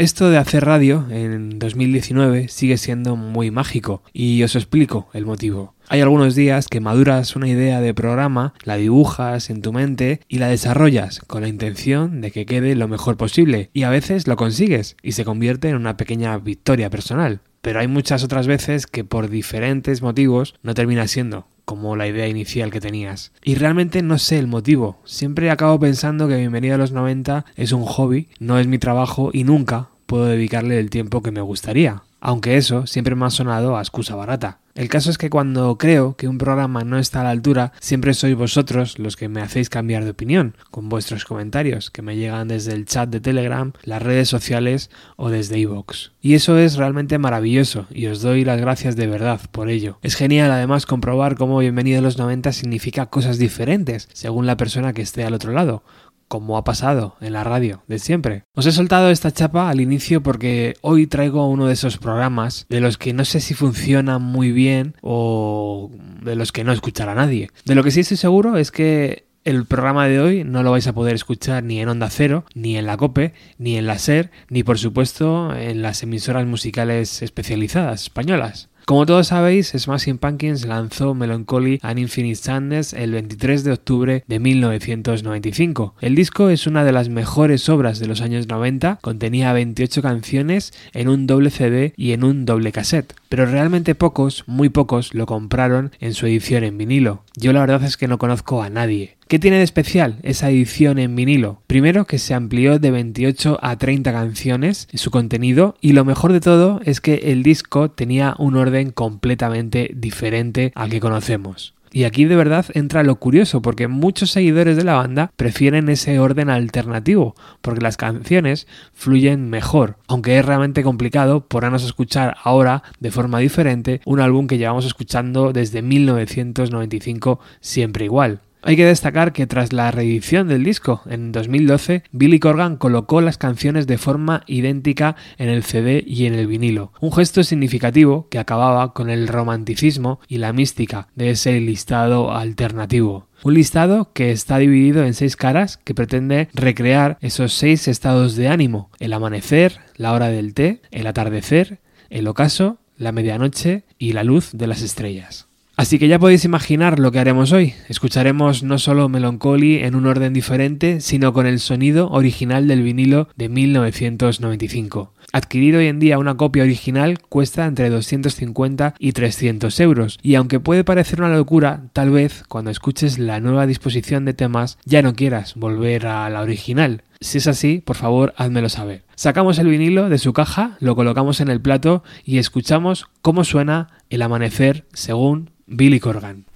Esto de hacer radio en 2019 sigue siendo muy mágico y os explico el motivo. Hay algunos días que maduras una idea de programa, la dibujas en tu mente y la desarrollas con la intención de que quede lo mejor posible y a veces lo consigues y se convierte en una pequeña victoria personal. Pero hay muchas otras veces que por diferentes motivos no termina siendo como la idea inicial que tenías. Y realmente no sé el motivo. Siempre acabo pensando que Bienvenido a los 90 es un hobby, no es mi trabajo y nunca puedo dedicarle el tiempo que me gustaría. Aunque eso siempre me ha sonado a excusa barata. El caso es que cuando creo que un programa no está a la altura, siempre sois vosotros los que me hacéis cambiar de opinión, con vuestros comentarios, que me llegan desde el chat de Telegram, las redes sociales o desde iVoox. Y eso es realmente maravilloso, y os doy las gracias de verdad por ello. Es genial además comprobar cómo Bienvenido a los 90 significa cosas diferentes, según la persona que esté al otro lado, como ha pasado en la radio de siempre. Os he soltado esta chapa al inicio porque hoy traigo uno de esos programas de los que no sé si funcionan muy bien o de los que no escuchará nadie. De lo que sí estoy seguro es que el programa de hoy no lo vais a poder escuchar ni en Onda Cero, ni en la Cope, ni en la SER, ni por supuesto en las emisoras musicales especializadas españolas. Como todos sabéis, Smashing Pumpkins lanzó Melancholy and Infinite Sadness el 23 de octubre de 1995. El disco es una de las mejores obras de los años 90, contenía 28 canciones en un doble CD y en un doble cassette, pero realmente pocos, muy pocos, lo compraron en su edición en vinilo. Yo la verdad es que no conozco a nadie. ¿Qué tiene de especial esa edición en vinilo? Primero que se amplió de 28 a 30 canciones su contenido y lo mejor de todo es que el disco tenía un orden completamente diferente al que conocemos. Y aquí de verdad entra lo curioso, porque muchos seguidores de la banda prefieren ese orden alternativo, porque las canciones fluyen mejor, aunque es realmente complicado ponernos escuchar ahora de forma diferente un álbum que llevamos escuchando desde 1995 siempre igual. Hay que destacar que tras la reedición del disco en 2012, Billy Corgan colocó las canciones de forma idéntica en el CD y en el vinilo, un gesto significativo que acababa con el romanticismo y la mística de ese listado alternativo. Un listado que está dividido en seis caras que pretende recrear esos seis estados de ánimo, el amanecer, la hora del té, el atardecer, el ocaso, la medianoche y la luz de las estrellas. Así que ya podéis imaginar lo que haremos hoy. Escucharemos no solo Melancholy en un orden diferente, sino con el sonido original del vinilo de 1995. Adquirir hoy en día una copia original cuesta entre 250 y 300 euros, y aunque puede parecer una locura, tal vez cuando escuches la nueva disposición de temas ya no quieras volver a la original. Si es así, por favor, házmelo saber. Sacamos el vinilo de su caja, lo colocamos en el plato y escuchamos cómo suena el amanecer según Billy Corgan.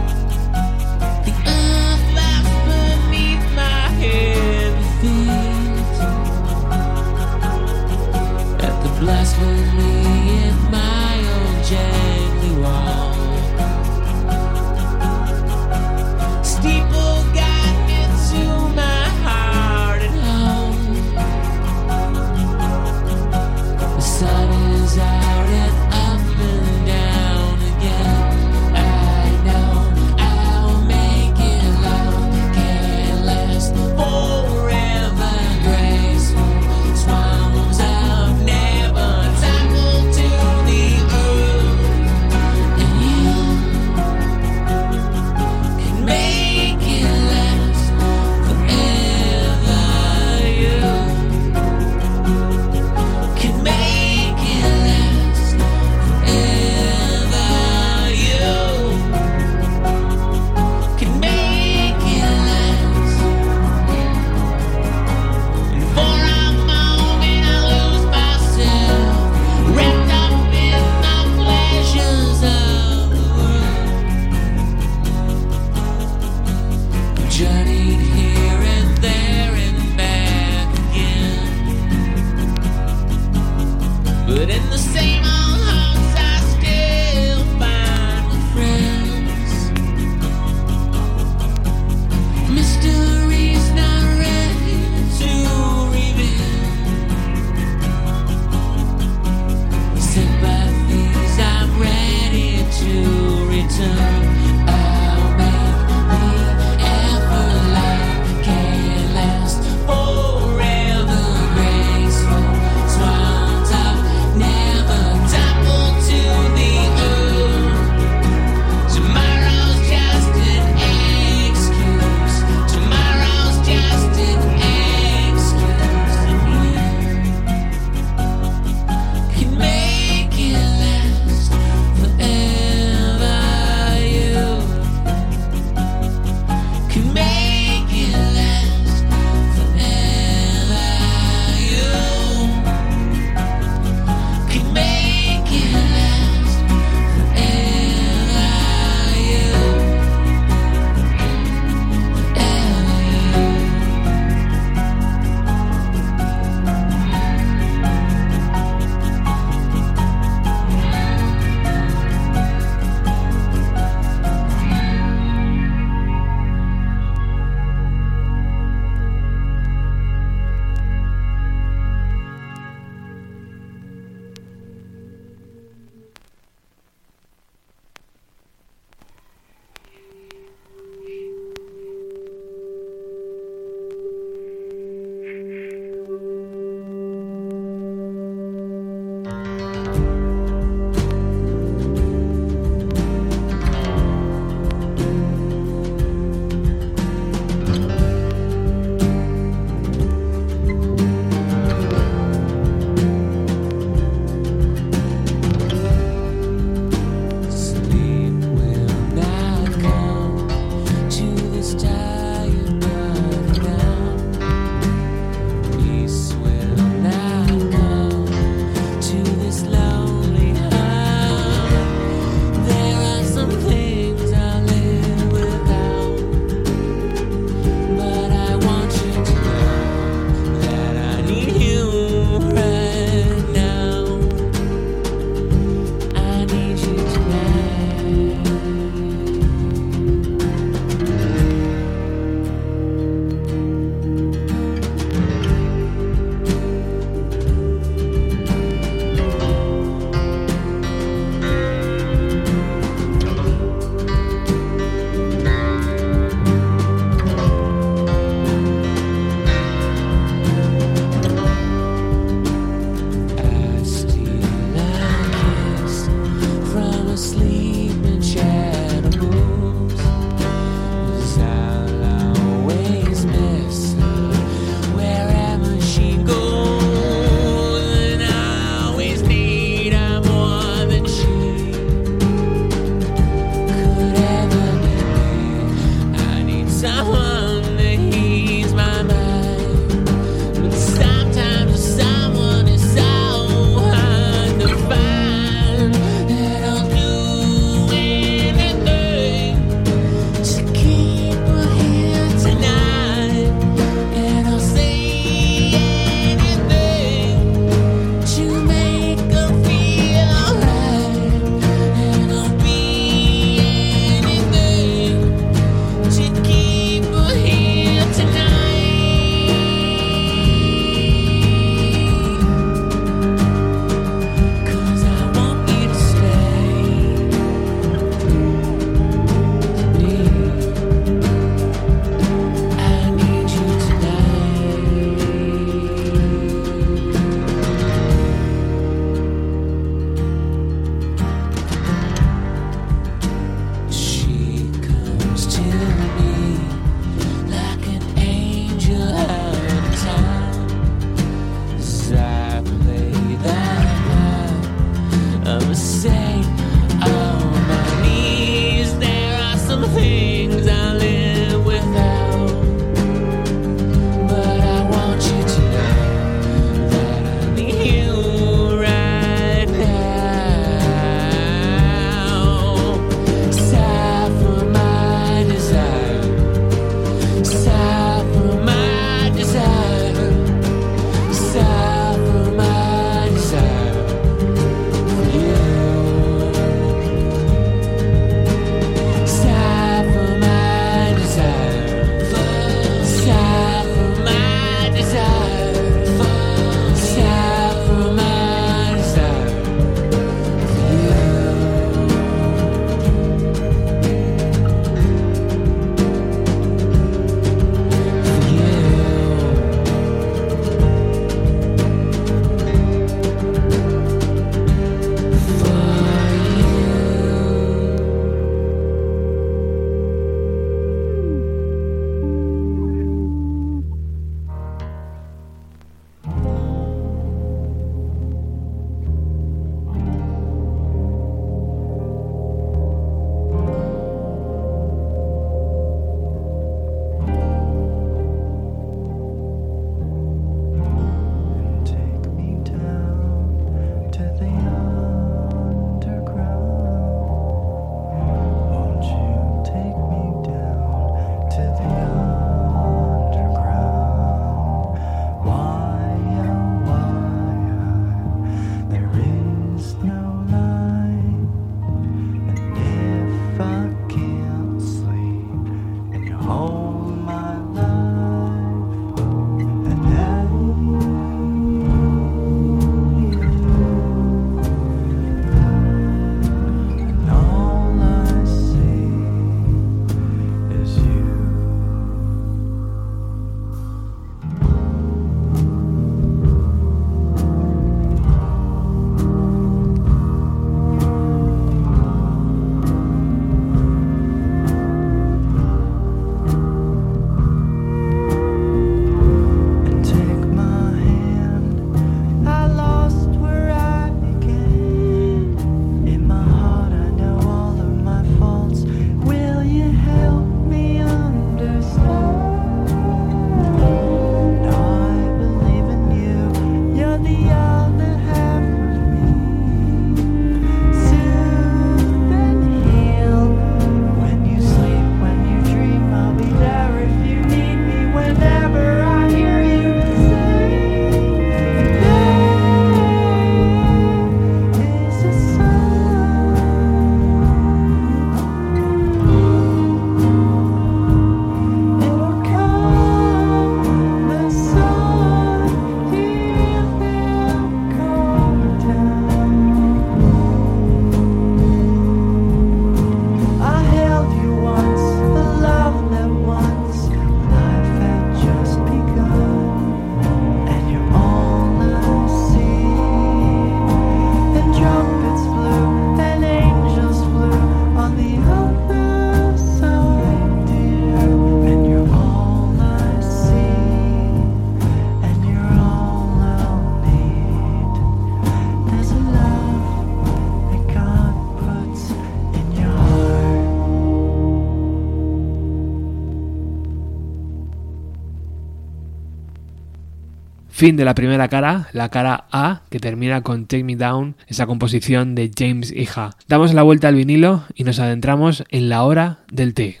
Fin de la primera cara, la cara A, que termina con Take Me Down, esa composición de James Hija. Damos la vuelta al vinilo y nos adentramos en la hora del té.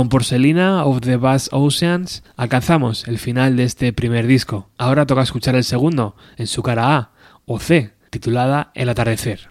Con Porcelina of the Vast Oceans alcanzamos el final de este primer disco. Ahora toca escuchar el segundo, en su cara A o C, titulada El atardecer.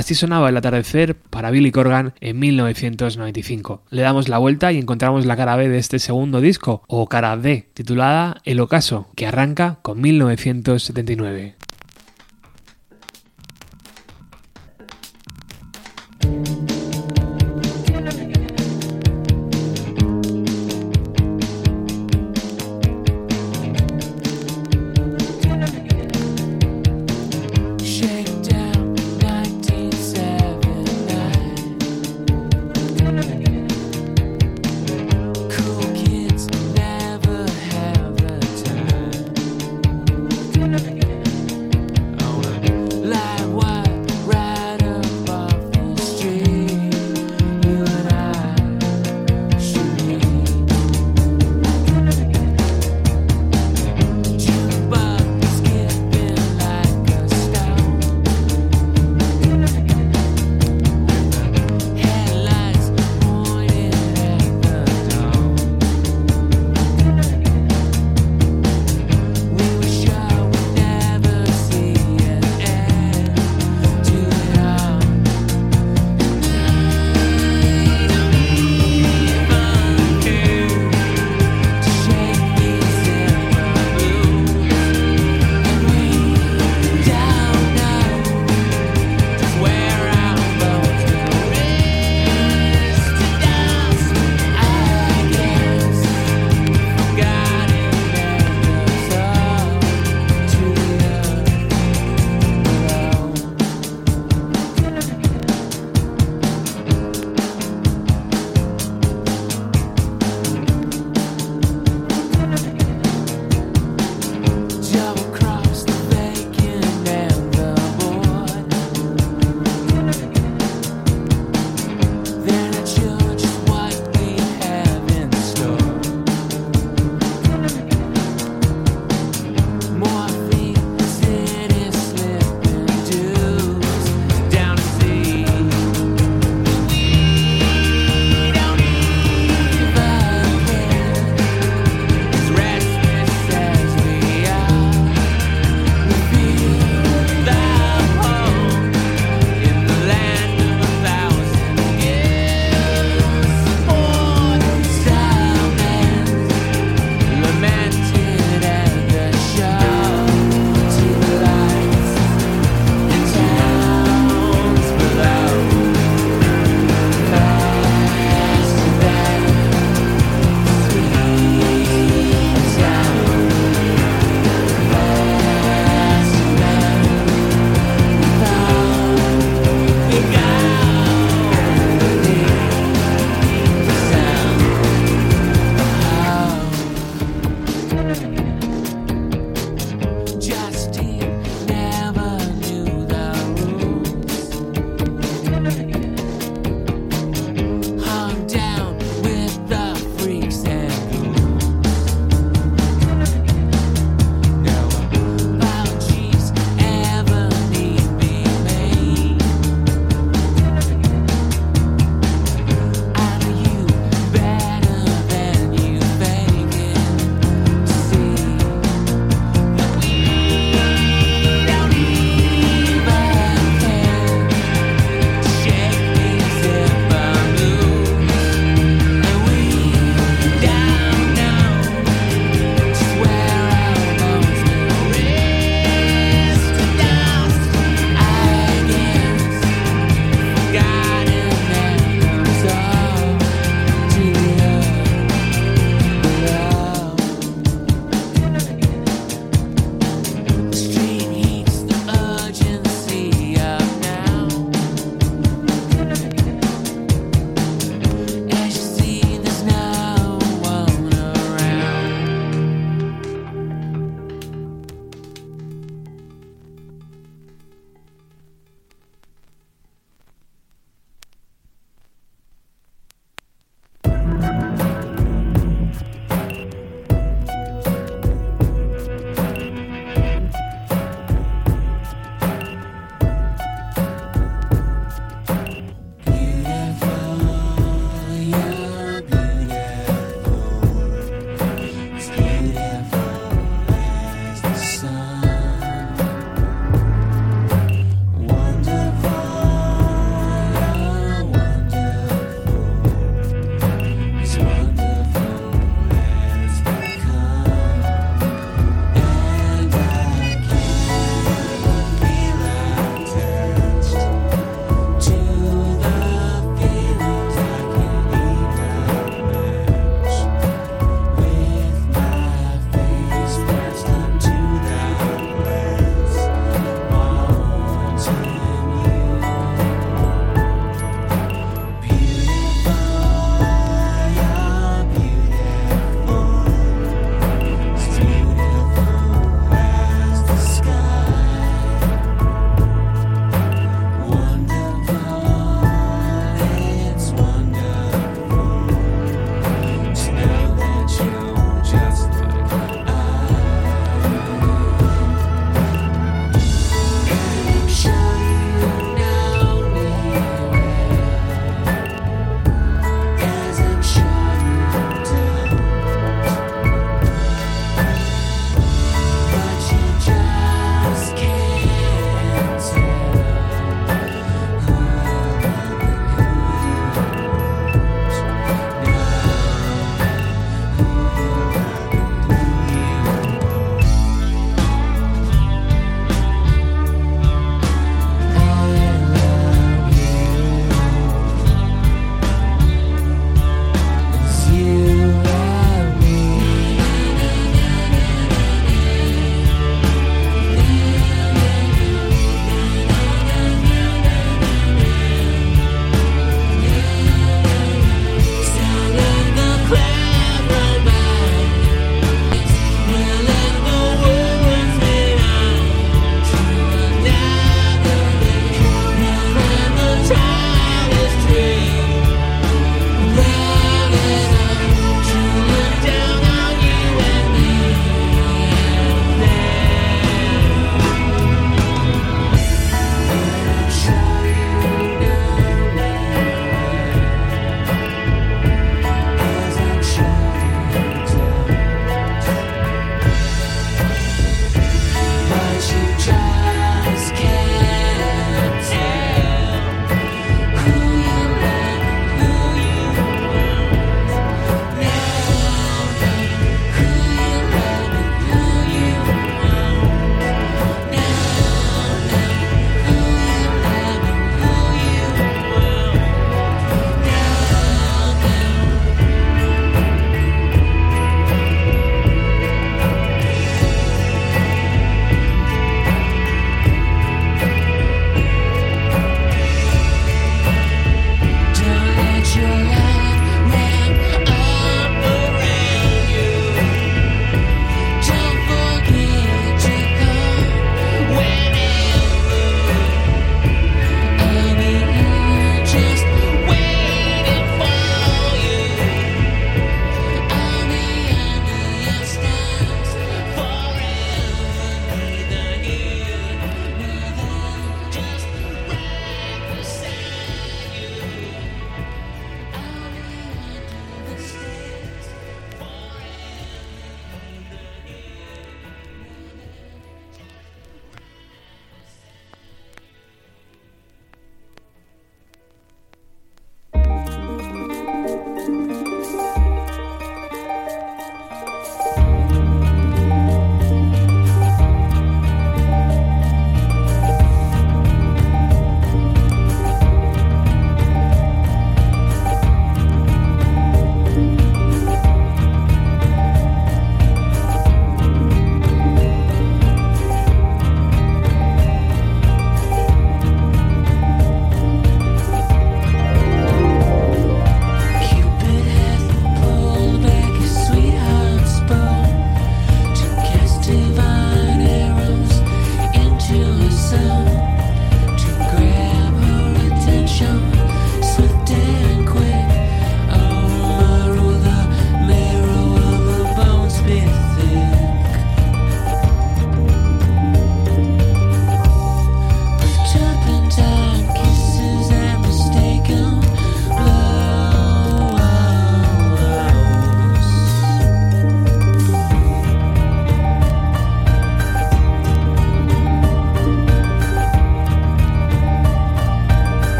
Así sonaba el atardecer para Billy Corgan en 1995. Le damos la vuelta y encontramos la cara B de este segundo disco, o cara D, titulada El Ocaso, que arranca con 1979.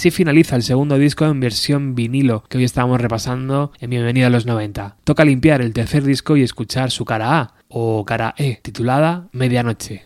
Así finaliza el segundo disco en versión vinilo que hoy estamos repasando en Bienvenida a los 90. Toca limpiar el tercer disco y escuchar su cara A o cara E, titulada Medianoche.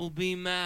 will be mad.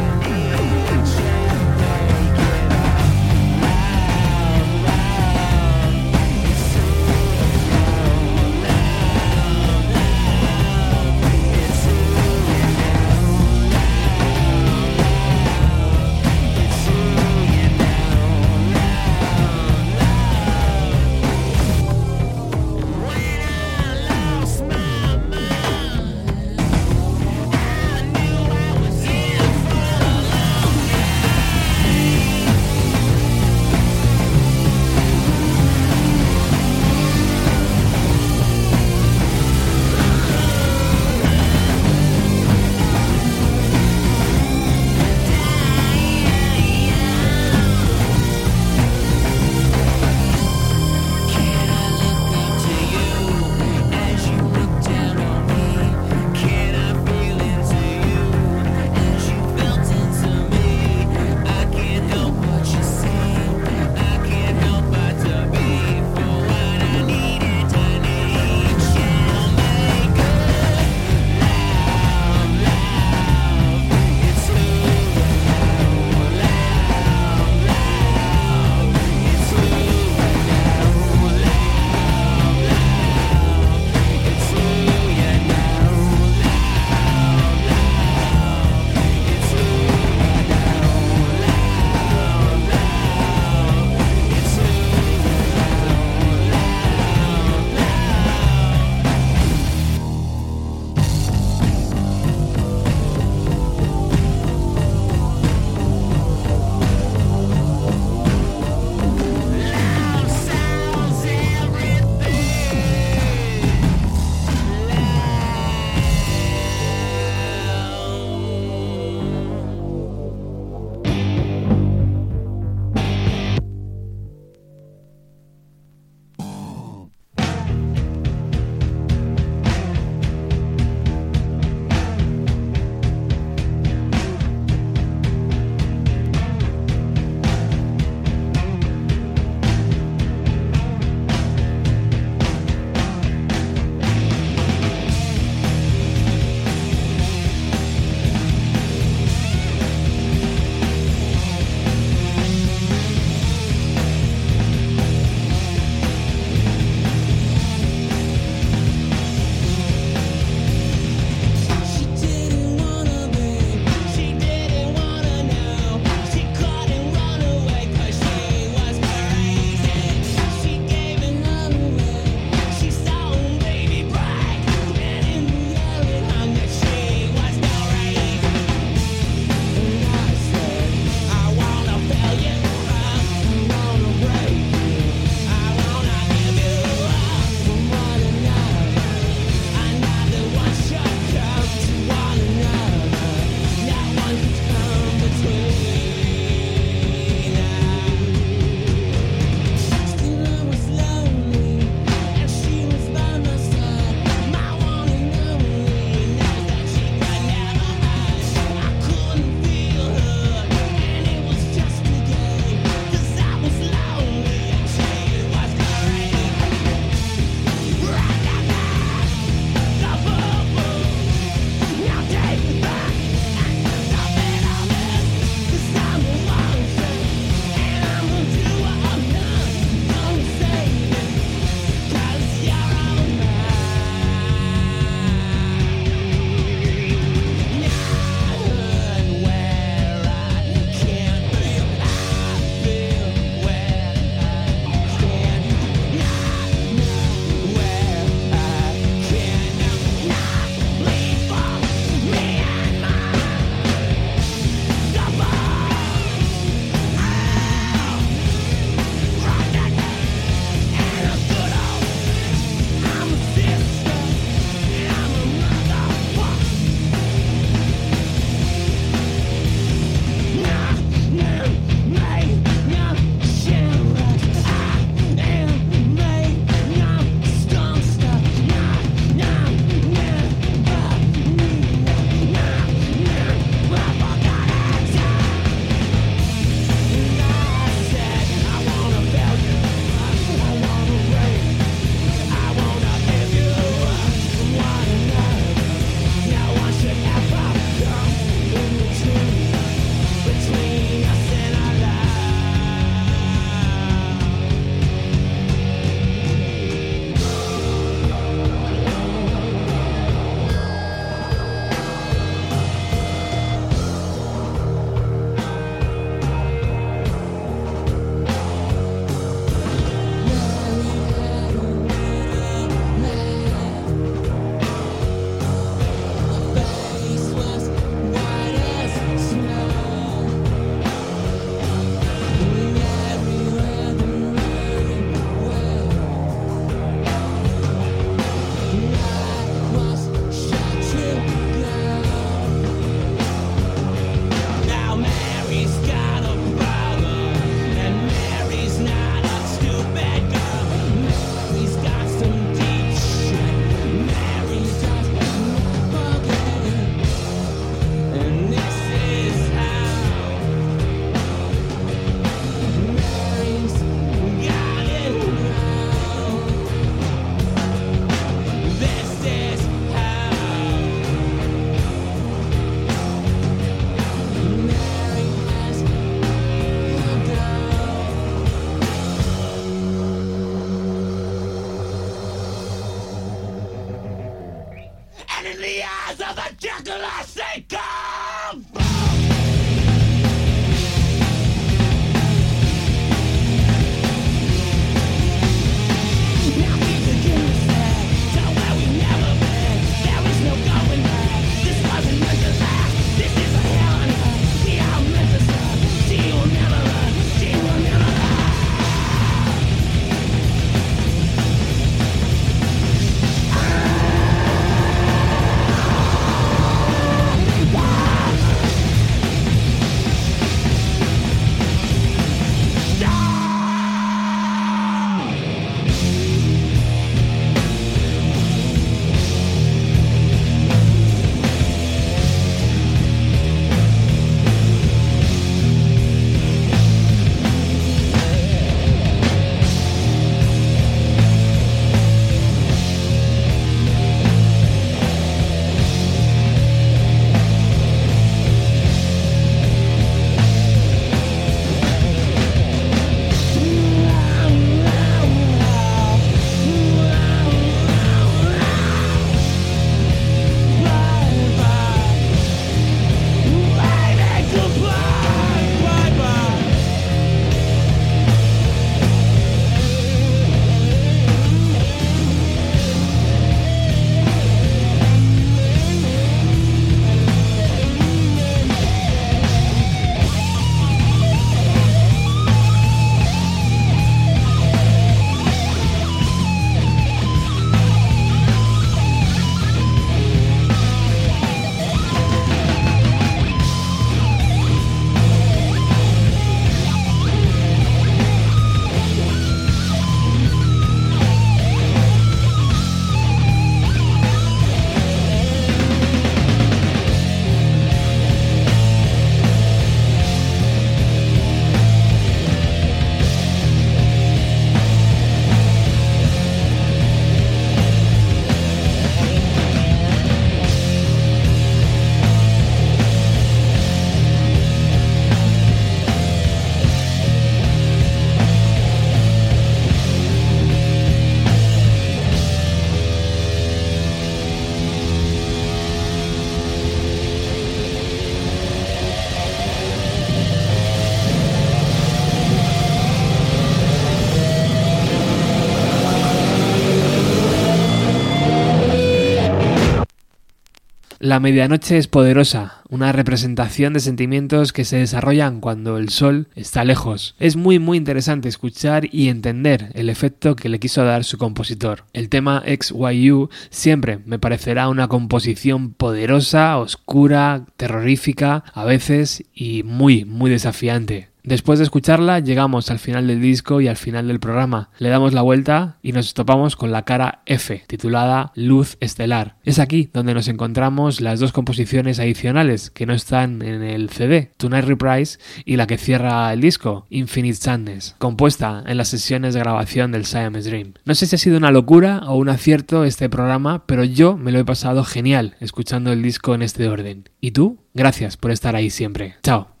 La medianoche es poderosa, una representación de sentimientos que se desarrollan cuando el sol está lejos. Es muy muy interesante escuchar y entender el efecto que le quiso dar su compositor. El tema XYU siempre me parecerá una composición poderosa, oscura, terrorífica, a veces y muy muy desafiante. Después de escucharla, llegamos al final del disco y al final del programa. Le damos la vuelta y nos topamos con la cara F, titulada Luz Estelar. Es aquí donde nos encontramos las dos composiciones adicionales que no están en el CD, Tonight Reprise y la que cierra el disco, Infinite Sadness, compuesta en las sesiones de grabación del Siamese Dream. No sé si ha sido una locura o un acierto este programa, pero yo me lo he pasado genial escuchando el disco en este orden. ¿Y tú? Gracias por estar ahí siempre. Chao.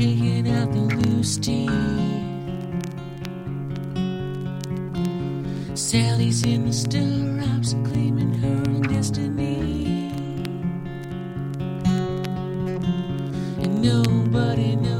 Shaking out the loose teeth. Sally's in the stirrups, claiming her own destiny. And nobody nowhere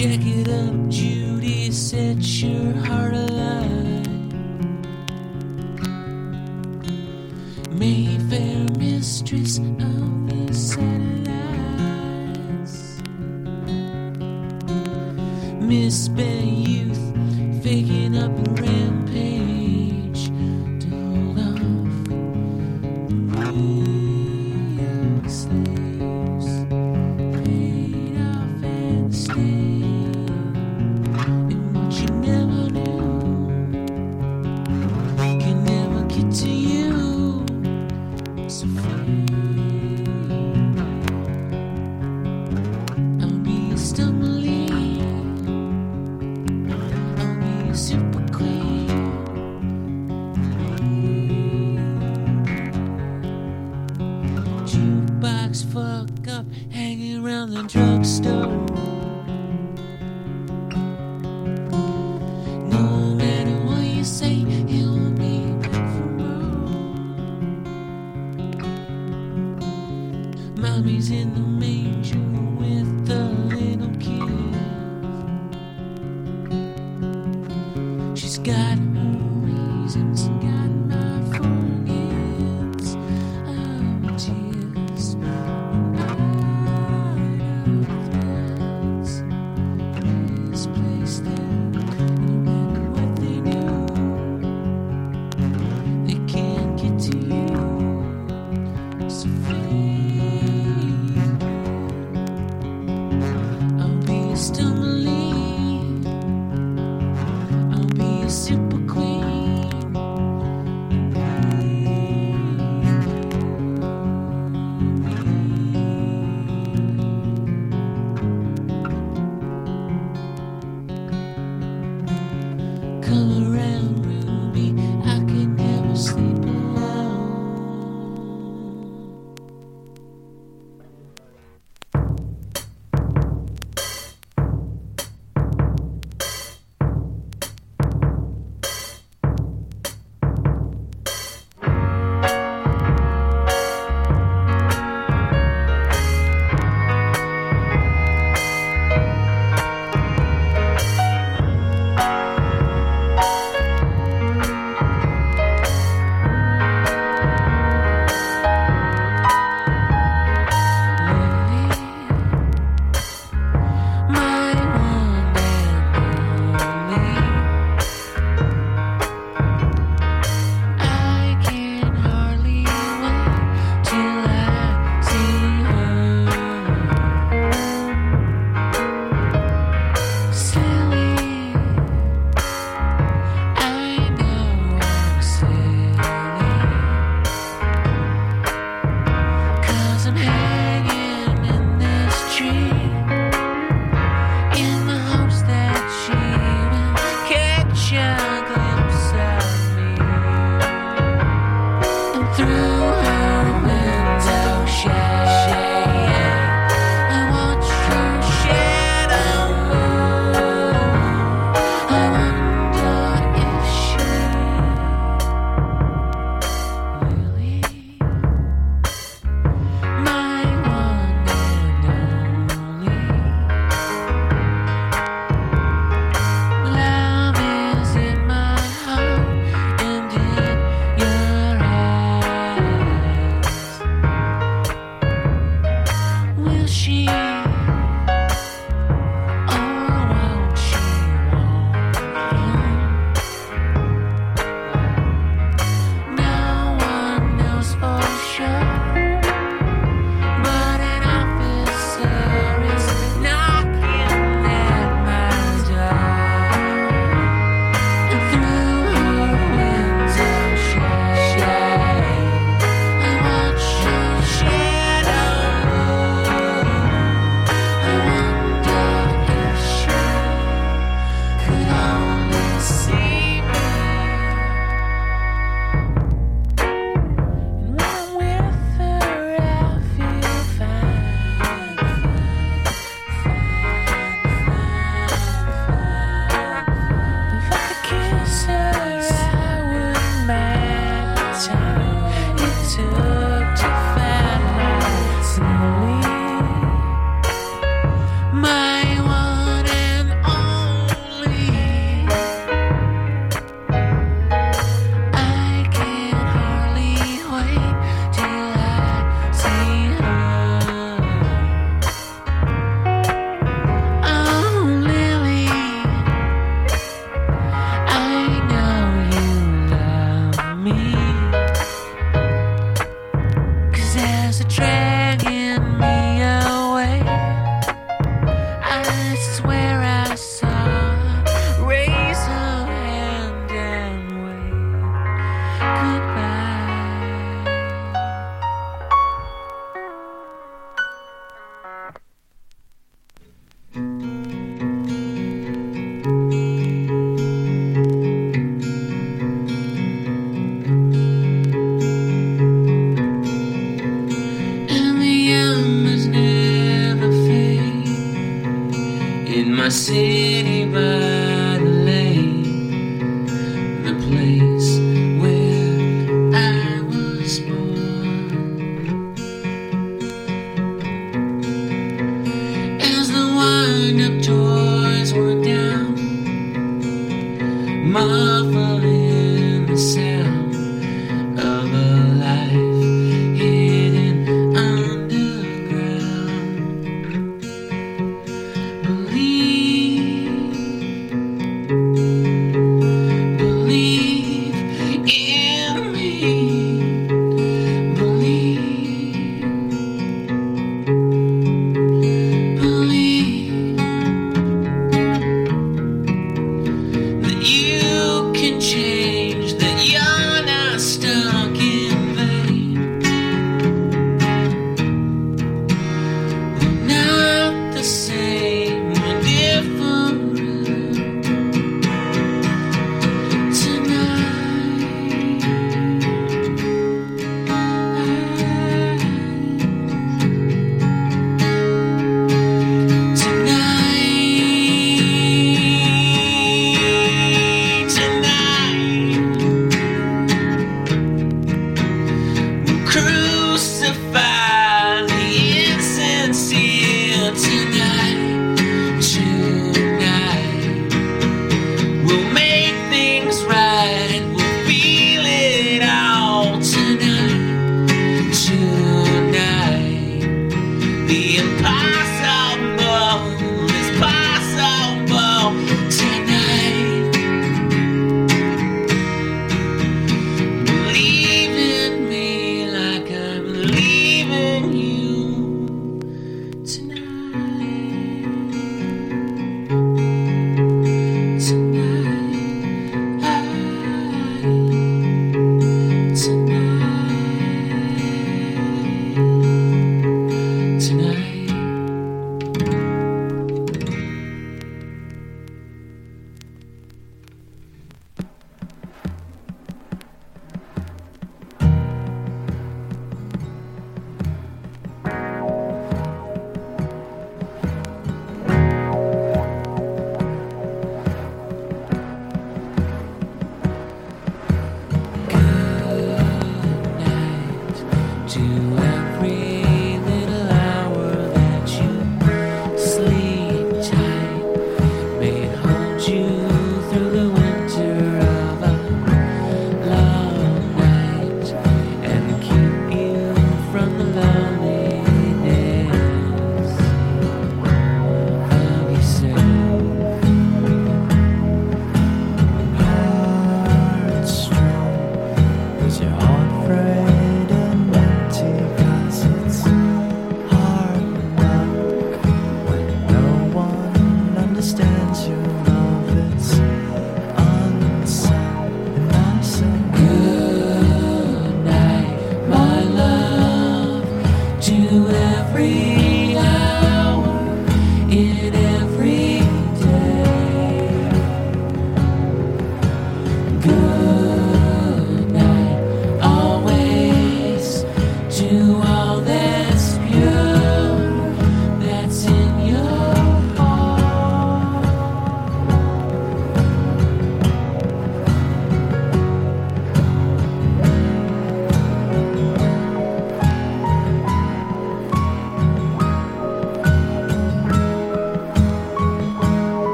Check it up, Judy. Set your heart alight.